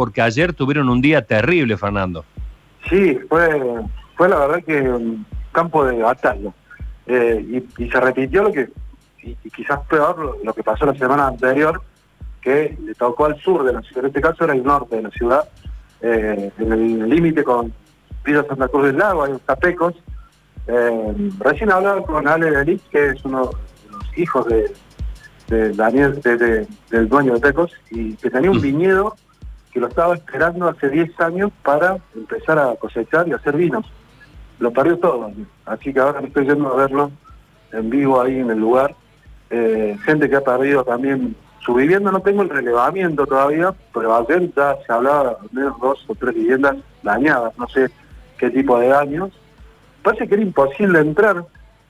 porque ayer tuvieron un día terrible, Fernando. Sí, fue, fue la verdad que un campo de batalla. Eh, y, se repitió lo que, y, quizás peor, lo, que pasó la semana anterior, que le tocó al sur de la ciudad, en este caso era el norte de la ciudad, eh, en el límite con Villa Santa Cruz del Lago, hay Tapecos. Eh, recién hablaba con Ale Delis, que es uno de los hijos de, Daniel, del dueño de Tecos, y que tenía un mm. viñedo que lo estaba esperando hace 10 años para empezar a cosechar y hacer vinos. Lo perdió todo, así que ahora me estoy yendo a verlo en vivo ahí en el lugar. Eh, gente que ha perdido también su vivienda, no tengo el relevamiento todavía, pero ayer ya se hablaba de dos o tres viviendas dañadas, no sé qué tipo de daños. Parece que era imposible entrar,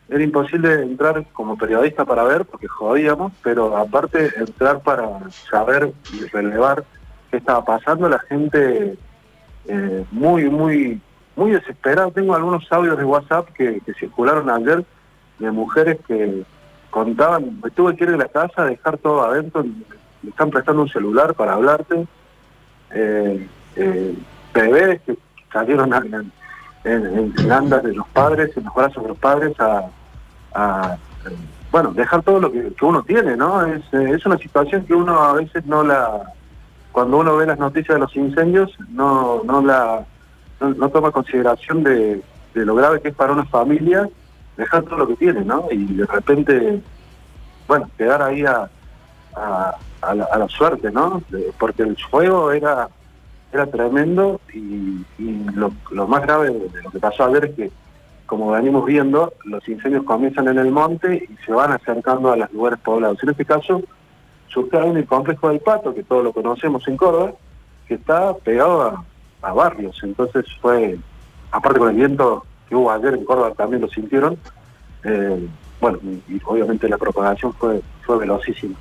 era imposible entrar como periodista para ver, porque jodíamos, pero aparte entrar para saber y relevar qué estaba pasando, la gente eh, muy, muy, muy desesperada. Tengo algunos audios de WhatsApp que, circularon ayer de mujeres que contaban, me tuve que ir de la casa, dejar todo adentro, me están prestando un celular para hablarte, eh, eh, bebés que salieron en, en, andas de los padres, en los brazos de los padres, a, bueno, dejar todo lo que, uno tiene, ¿no? Es, es una situación que uno a veces no la cuando uno ve las noticias de los incendios, no, no, la, no, toma consideración de, lo grave que es para una familia dejar todo lo que tiene, ¿no? Y de repente, bueno, quedar ahí a, a, la, suerte, ¿no? porque el fuego era, era tremendo y, lo, más grave de lo que pasó ayer es que, como venimos viendo, los incendios comienzan en el monte y se van acercando a los lugares poblados. En este caso, surgió en el complejo del Pato, que todos lo conocemos en Córdoba, que está pegado a, barrios. Entonces fue, aparte con el viento que hubo ayer en Córdoba también lo sintieron, eh, bueno, y, obviamente la propagación fue, fue velocísima.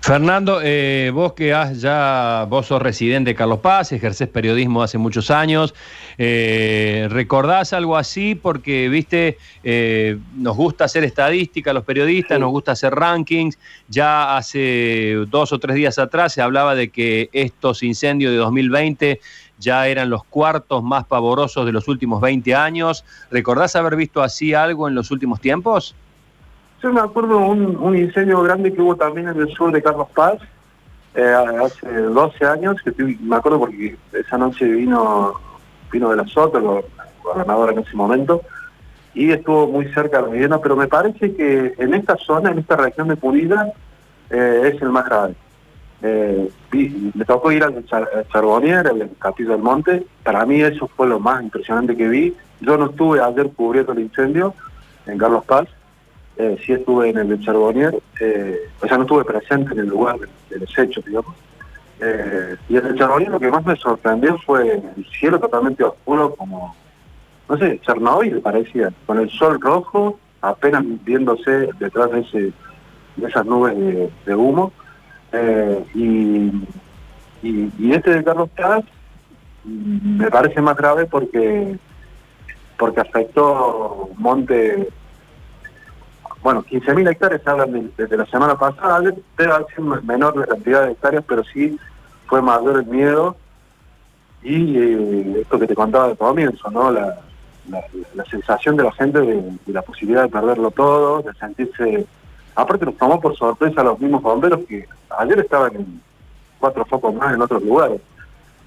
Fernando, eh, vos que has ya, vos sos residente de Carlos Paz, ejercés periodismo hace muchos años, eh, ¿recordás algo así? Porque, viste, eh, nos gusta hacer estadística los periodistas, nos gusta hacer rankings, ya hace dos o tres días atrás se hablaba de que estos incendios de 2020 ya eran los cuartos más pavorosos de los últimos 20 años. ¿Recordás haber visto así algo en los últimos tiempos? Yo me acuerdo un, un incendio grande que hubo también en el sur de Carlos Paz, eh, hace 12 años, que me acuerdo porque esa noche vino vino de la Soto, el gobernador en ese momento, y estuvo muy cerca de la vivienda, pero me parece que en esta zona, en esta región de Pulida, eh, es el más grave. Eh, me tocó ir al Charbonnier, al Castillo del Monte, para mí eso fue lo más impresionante que vi. Yo no estuve ayer cubriendo el incendio en Carlos Paz, eh, sí estuve en el de Charbonnier, eh, o sea, no estuve presente en el lugar de, los hechos, digamos. Eh, y en el Charbonnier lo que más me sorprendió fue el cielo totalmente oscuro, como, no sé, Chernobyl parecía, con el sol rojo apenas viéndose detrás de, ese, de esas nubes de, humo. Eh, y, este de Carlos Paz me parece más grave porque porque afectó Monte bueno, 15.000 hectáreas hablan desde la semana pasada, debe haber menor la cantidad de hectáreas, pero sí fue mayor el miedo y eh, esto que te contaba de comienzo, ¿no? La, sensación de la gente de, la posibilidad de perderlo todo, de sentirse... Aparte nos tomó por sorpresa a los mismos bomberos que ayer estaban en cuatro focos más en otros lugares.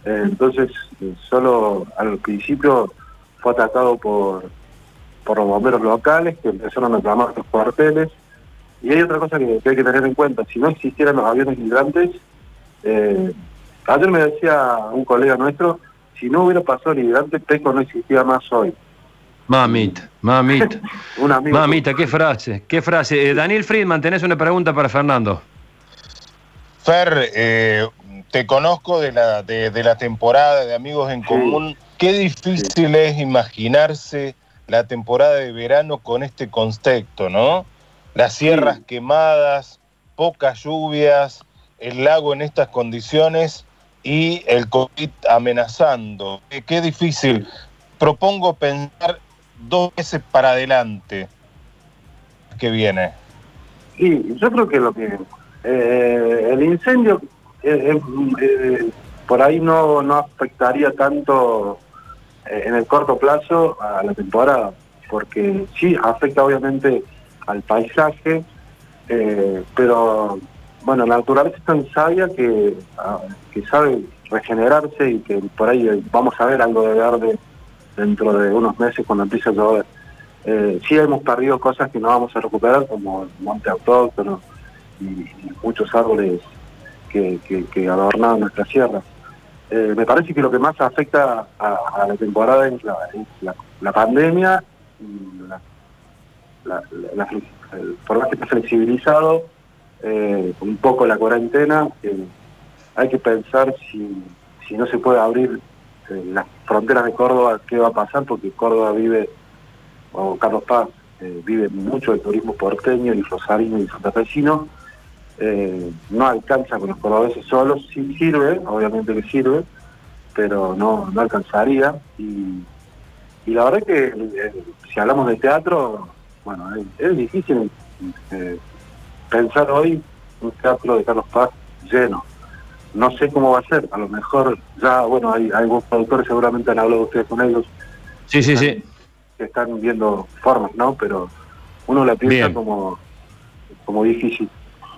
Eh, entonces, eh, solo al principio fue atacado por por los bomberos locales que empezaron a llamar los cuarteles. Y hay otra cosa que, hay que tener en cuenta, si no existieran los aviones hidrantes, eh, ayer me decía un colega nuestro, si no hubiera pasado el hidrante, Peco no existía más hoy. Mamita, mamita. mamita, qué frase, qué frase. Eh, Daniel Friedman, tenés una pregunta para Fernando. Fer, eh, te conozco de la, de, la temporada de Amigos en Común. Qué difícil es imaginarse la temporada de verano con este contexto, ¿no? Las sierras quemadas, pocas lluvias, el lago en estas condiciones y el COVID amenazando. Qué, difícil. Propongo pensar dos veces para adelante que viene. Sí, yo creo que lo que eh, el incendio eh, eh, por ahí no, no afectaría tanto eh, en el corto plazo a la temporada, porque sí afecta obviamente al paisaje, eh, pero bueno, la naturaleza es tan sabia que, ah, que sabe regenerarse y que por ahí vamos a ver algo de verde dentro de unos meses cuando empiece a llover. Eh, sí hemos perdido cosas que no vamos a recuperar, como el monte autóctono y, muchos árboles que, que, adornaban nuestra sierra. Eh, me parece que lo que más afecta a, la temporada es la, pandemia y la, más que está flexibilizado, eh, un poco la cuarentena, hay que pensar si, si no se puede abrir eh, las fronteras de Córdoba, qué va a pasar, porque Córdoba vive, o Carlos Paz, vive mucho del turismo porteño y rosarino y santafesino, eh, no alcanza con los cordobeses solos, sí sirve, obviamente que sirve, pero no, no alcanzaría. Y, la verdad es que si hablamos de teatro, bueno, es, difícil pensar hoy un teatro de Carlos Paz lleno no sé cómo va a ser, a lo mejor ya, bueno, hay, algunos productores seguramente han hablado ustedes con ellos. Sí, sí, sí. Que están viendo formas, ¿no? Pero uno la piensa como, como difícil.